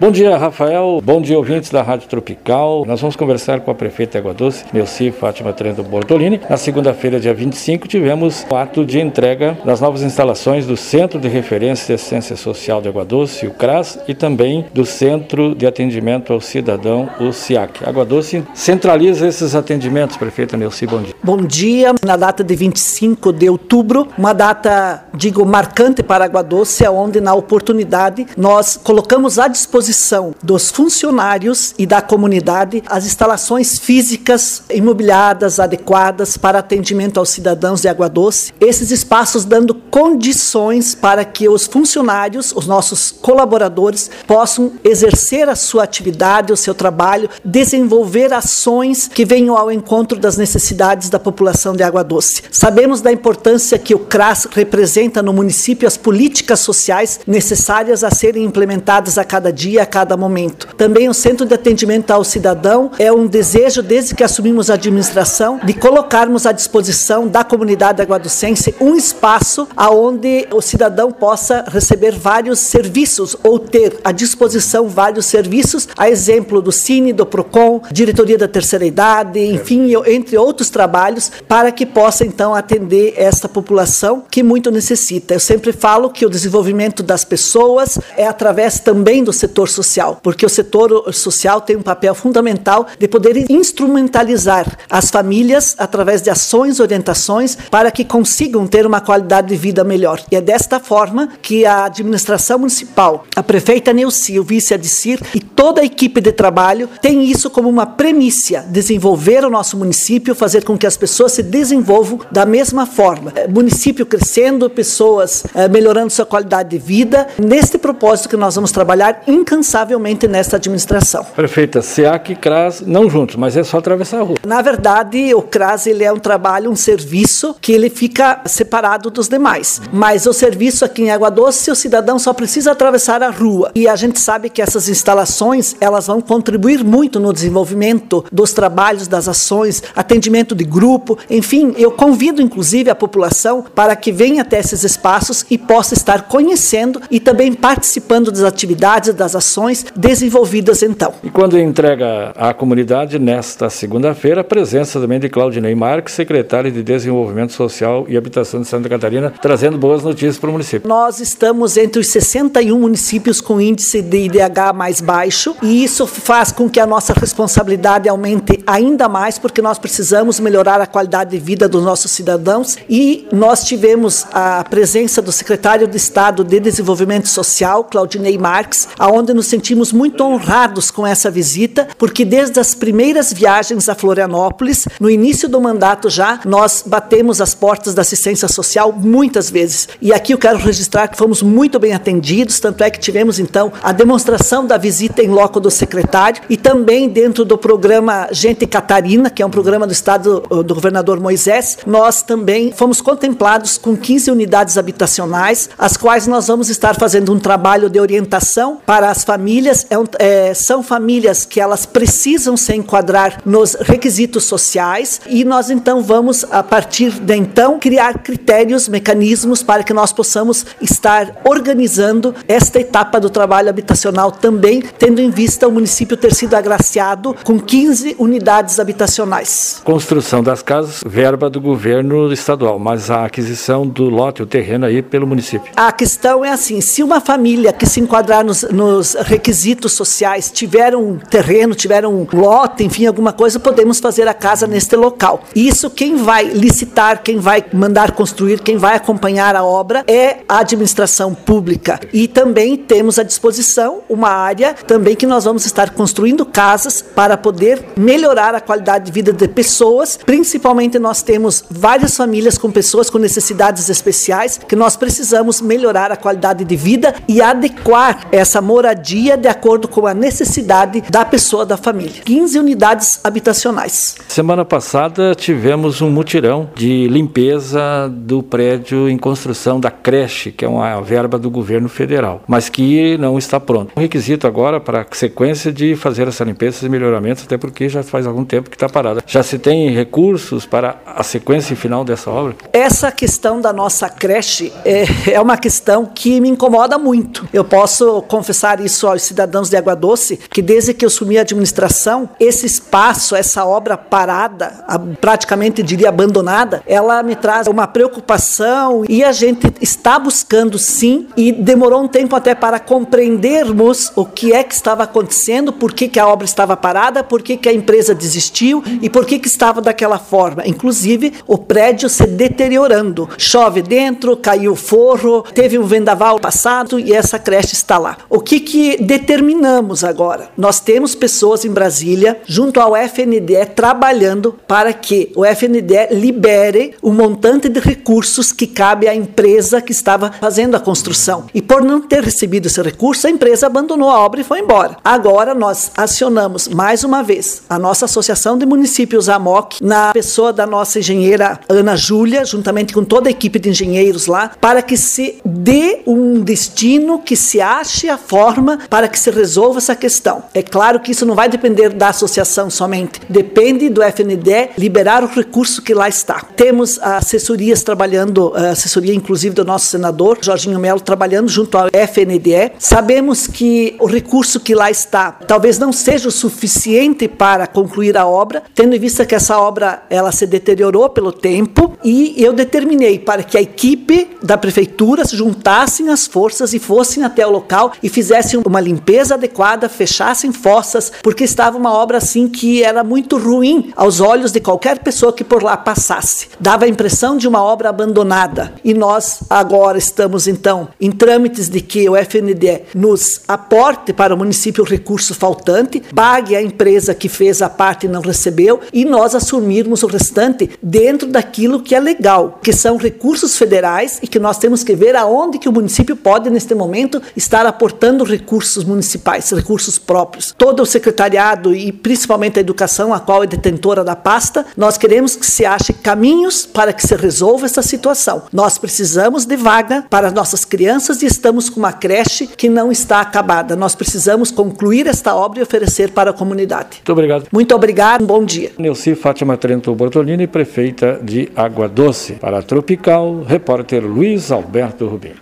Bom dia, Rafael. Bom dia, ouvintes da Rádio Tropical. Nós vamos conversar com a prefeita Água Doce, Neuci Fátima Trento Bortolini. Na segunda-feira, dia 25, tivemos o ato de entrega das novas instalações do Centro de Referência e Assistência Social de Água Doce, o CRAS, e também do Centro de Atendimento ao Cidadão, o CIAC. Água Doce centraliza esses atendimentos, prefeita Neuci, bom dia. Bom dia. Na data de 25 de outubro, uma data, digo, marcante para Água Doce, onde na oportunidade nós colocamos à disposição dos funcionários e da comunidade as instalações físicas imobiliadas adequadas para atendimento aos cidadãos de Água Doce. Esses espaços dando condições para que os funcionários, os nossos colaboradores, possam exercer a sua atividade, o seu trabalho, desenvolver ações que venham ao encontro das necessidades da população de Água Doce. Sabemos da importância que o CRAS representa no município as políticas sociais necessárias a serem implementadas a cada dia, a cada momento. Também o Centro de Atendimento ao Cidadão é um desejo, desde que assumimos a administração, de colocarmos à disposição da comunidade aguadocense um espaço aonde o cidadão possa receber vários serviços ou ter à disposição vários serviços, a exemplo do Cine, do Procon, Diretoria da Terceira Idade, enfim, entre outros trabalhos, para que possa então atender esta população que muito necessita. Eu sempre falo que o desenvolvimento das pessoas é através também do setor social, porque o setor social tem um papel fundamental de poder instrumentalizar as famílias através de ações, orientações, para que consigam ter uma qualidade de vida melhor. E é desta forma que a administração municipal, a prefeita Neuci, o vice Adicir e toda a equipe de trabalho tem isso como uma premissa, desenvolver o nosso município, fazer com que as pessoas se desenvolvam da mesma forma. É, município crescendo, pessoas é, melhorando sua qualidade de vida. Neste propósito que nós vamos trabalhar incansavelmente nesta administração. Prefeita, SEAC e CRAS não juntos, mas é só atravessar a rua. Na verdade, o CRAS ele é um trabalho, um serviço que ele fica separado dos demais. Mas o serviço aqui em Água Doce, o cidadão só precisa atravessar a rua. E a gente sabe que essas instalações, elas vão contribuir muito no desenvolvimento dos trabalhos, das ações, atendimento de grupo, enfim, eu convido inclusive a população para que venha até esses espaços e possa estar conhecendo e também participando das atividades, das ações desenvolvidas então. E quando entrega à comunidade, nesta segunda-feira, a presença também de Claudinei Marques, secretária de Desenvolvimento Social e Habitação de Santa Catarina, trazendo boas notícias para o município. Nós estamos entre os 61 municípios com índice de IDH mais baixo e isso faz com que a nossa responsabilidade aumente ainda mais, porque nós precisamos melhorar a qualidade de vida dos nossos cidadãos e nós tivemos a presença do secretário de Estado de Desenvolvimento Social, Claudinei Marques, aonde nos sentimos muito honrados com essa visita, porque desde as primeiras viagens a Florianópolis, no início do mandato já, nós batemos as portas da assistência social muitas vezes. E aqui eu quero registrar que fomos muito bem atendidos, tanto é que tivemos então a demonstração da visita em loco do secretário e também dentro do programa Gente Catarina, que é um programa do estado do governador Moisés, nós também fomos contemplados com 15 unidades habitacionais, as quais nós vamos estar fazendo um trabalho de orientação para famílias. É um, é, são famílias que elas precisam se enquadrar nos requisitos sociais e nós então vamos, a partir de então, criar critérios, mecanismos para que nós possamos estar organizando esta etapa do trabalho habitacional também, tendo em vista o município ter sido agraciado com 15 unidades habitacionais. Construção das casas, verba do governo estadual, mas a aquisição do lote, o terreno aí pelo município. A questão é assim, se uma família que se enquadrar nos, nos requisitos sociais tiver um terreno, tiver um lote, enfim, alguma coisa, podemos fazer a casa neste local. Isso quem vai licitar, quem vai mandar construir, quem vai acompanhar a obra é a administração pública. E também temos à disposição uma área também que nós vamos estar construindo casas para poder melhorar a qualidade de vida de pessoas. Principalmente nós temos várias famílias com pessoas com necessidades especiais que nós precisamos melhorar a qualidade de vida e adequar essa moradia de acordo com a necessidade da pessoa da família. 15 unidades habitacionais. Semana passada tivemos um mutirão de limpeza do prédio em construção da creche, que é uma verba do governo federal, mas que não está pronto. O requisito agora para a sequência de fazer essa limpeza e melhoramentos, até porque já faz algum tempo que está parada. Já se tem recursos para a sequência final dessa obra? Essa questão da nossa creche é, é uma questão que me incomoda muito. Eu posso confessar isso aos cidadãos de Água Doce que desde que eu assumi a administração, esse espaço, essa obra parada, praticamente diria abandonada, ela me traz uma preocupação e a gente está buscando sim e demorou um tempo até para compreendermos o que é que estava acontecendo, por que, que a obra estava parada, por que, que a empresa desistiu e por que, que estava daquela forma. Inclusive, o prédio se deteriorando. Chove dentro, caiu forro, teve um vendaval passado e essa creche está lá. O que, que determinamos agora? Nós temos pessoas em Brasília, junto ao FNDE, trabalhando para que o FNDE libere o montante de recursos que cabe à empresa que estava fazendo a construção. E por não ter recebido esse recurso, a empresa abandonou a obra e foi embora. Agora nós acionamos mais uma vez a nossa Associação de Municípios AMOC, na pessoa da nossa engenheira Ana Júlia, juntamente com toda a equipe de engenheiros lá, para que se dê um destino, que se ache a forma para que se resolva essa questão. É claro que isso não vai depender da associação somente, depende do FNDE liberar o recurso que lá está. Temos assessorias trabalhando, assessoria inclusive do nosso senador, Jorginho Melo, trabalhando junto ao FNDE. Sabemos que o recurso que lá está talvez não seja o suficiente para concluir a obra, tendo em vista que essa obra ela se deteriorou pelo tempo e eu determinei para que a equipe da prefeitura se juntassem as forças e fossem até o local e fizessem uma limpeza adequada, fechassem fossas, porque estava uma obra assim que era muito ruim aos olhos de qualquer pessoa que por lá passasse. Dava a impressão de uma obra abandonada. E nós agora estamos então em trâmites de que o FNDE nos aporte para o município o recurso faltante, pague a empresa que fez a parte e não recebeu e nós assumirmos o restante dentro daquilo que é legal, que são recursos federais e que nós temos que ver aonde que o município pode neste momento estar aportando recursos municipais, recursos próprios. Todo o secretariado e principalmente a educação, a qual é detentora da pasta, nós queremos que se ache caminhos para que se resolva essa situação. Nós precisamos de vaga para nossas crianças e estamos com uma creche que não está acabada. Nós precisamos concluir esta obra e oferecer para a comunidade. Muito obrigado. Muito obrigado. Um bom dia. Neuci Fátima Trento Bortolini, prefeita de Água Doce. Para a Tropical, repórter Luiz Alberto Rubim.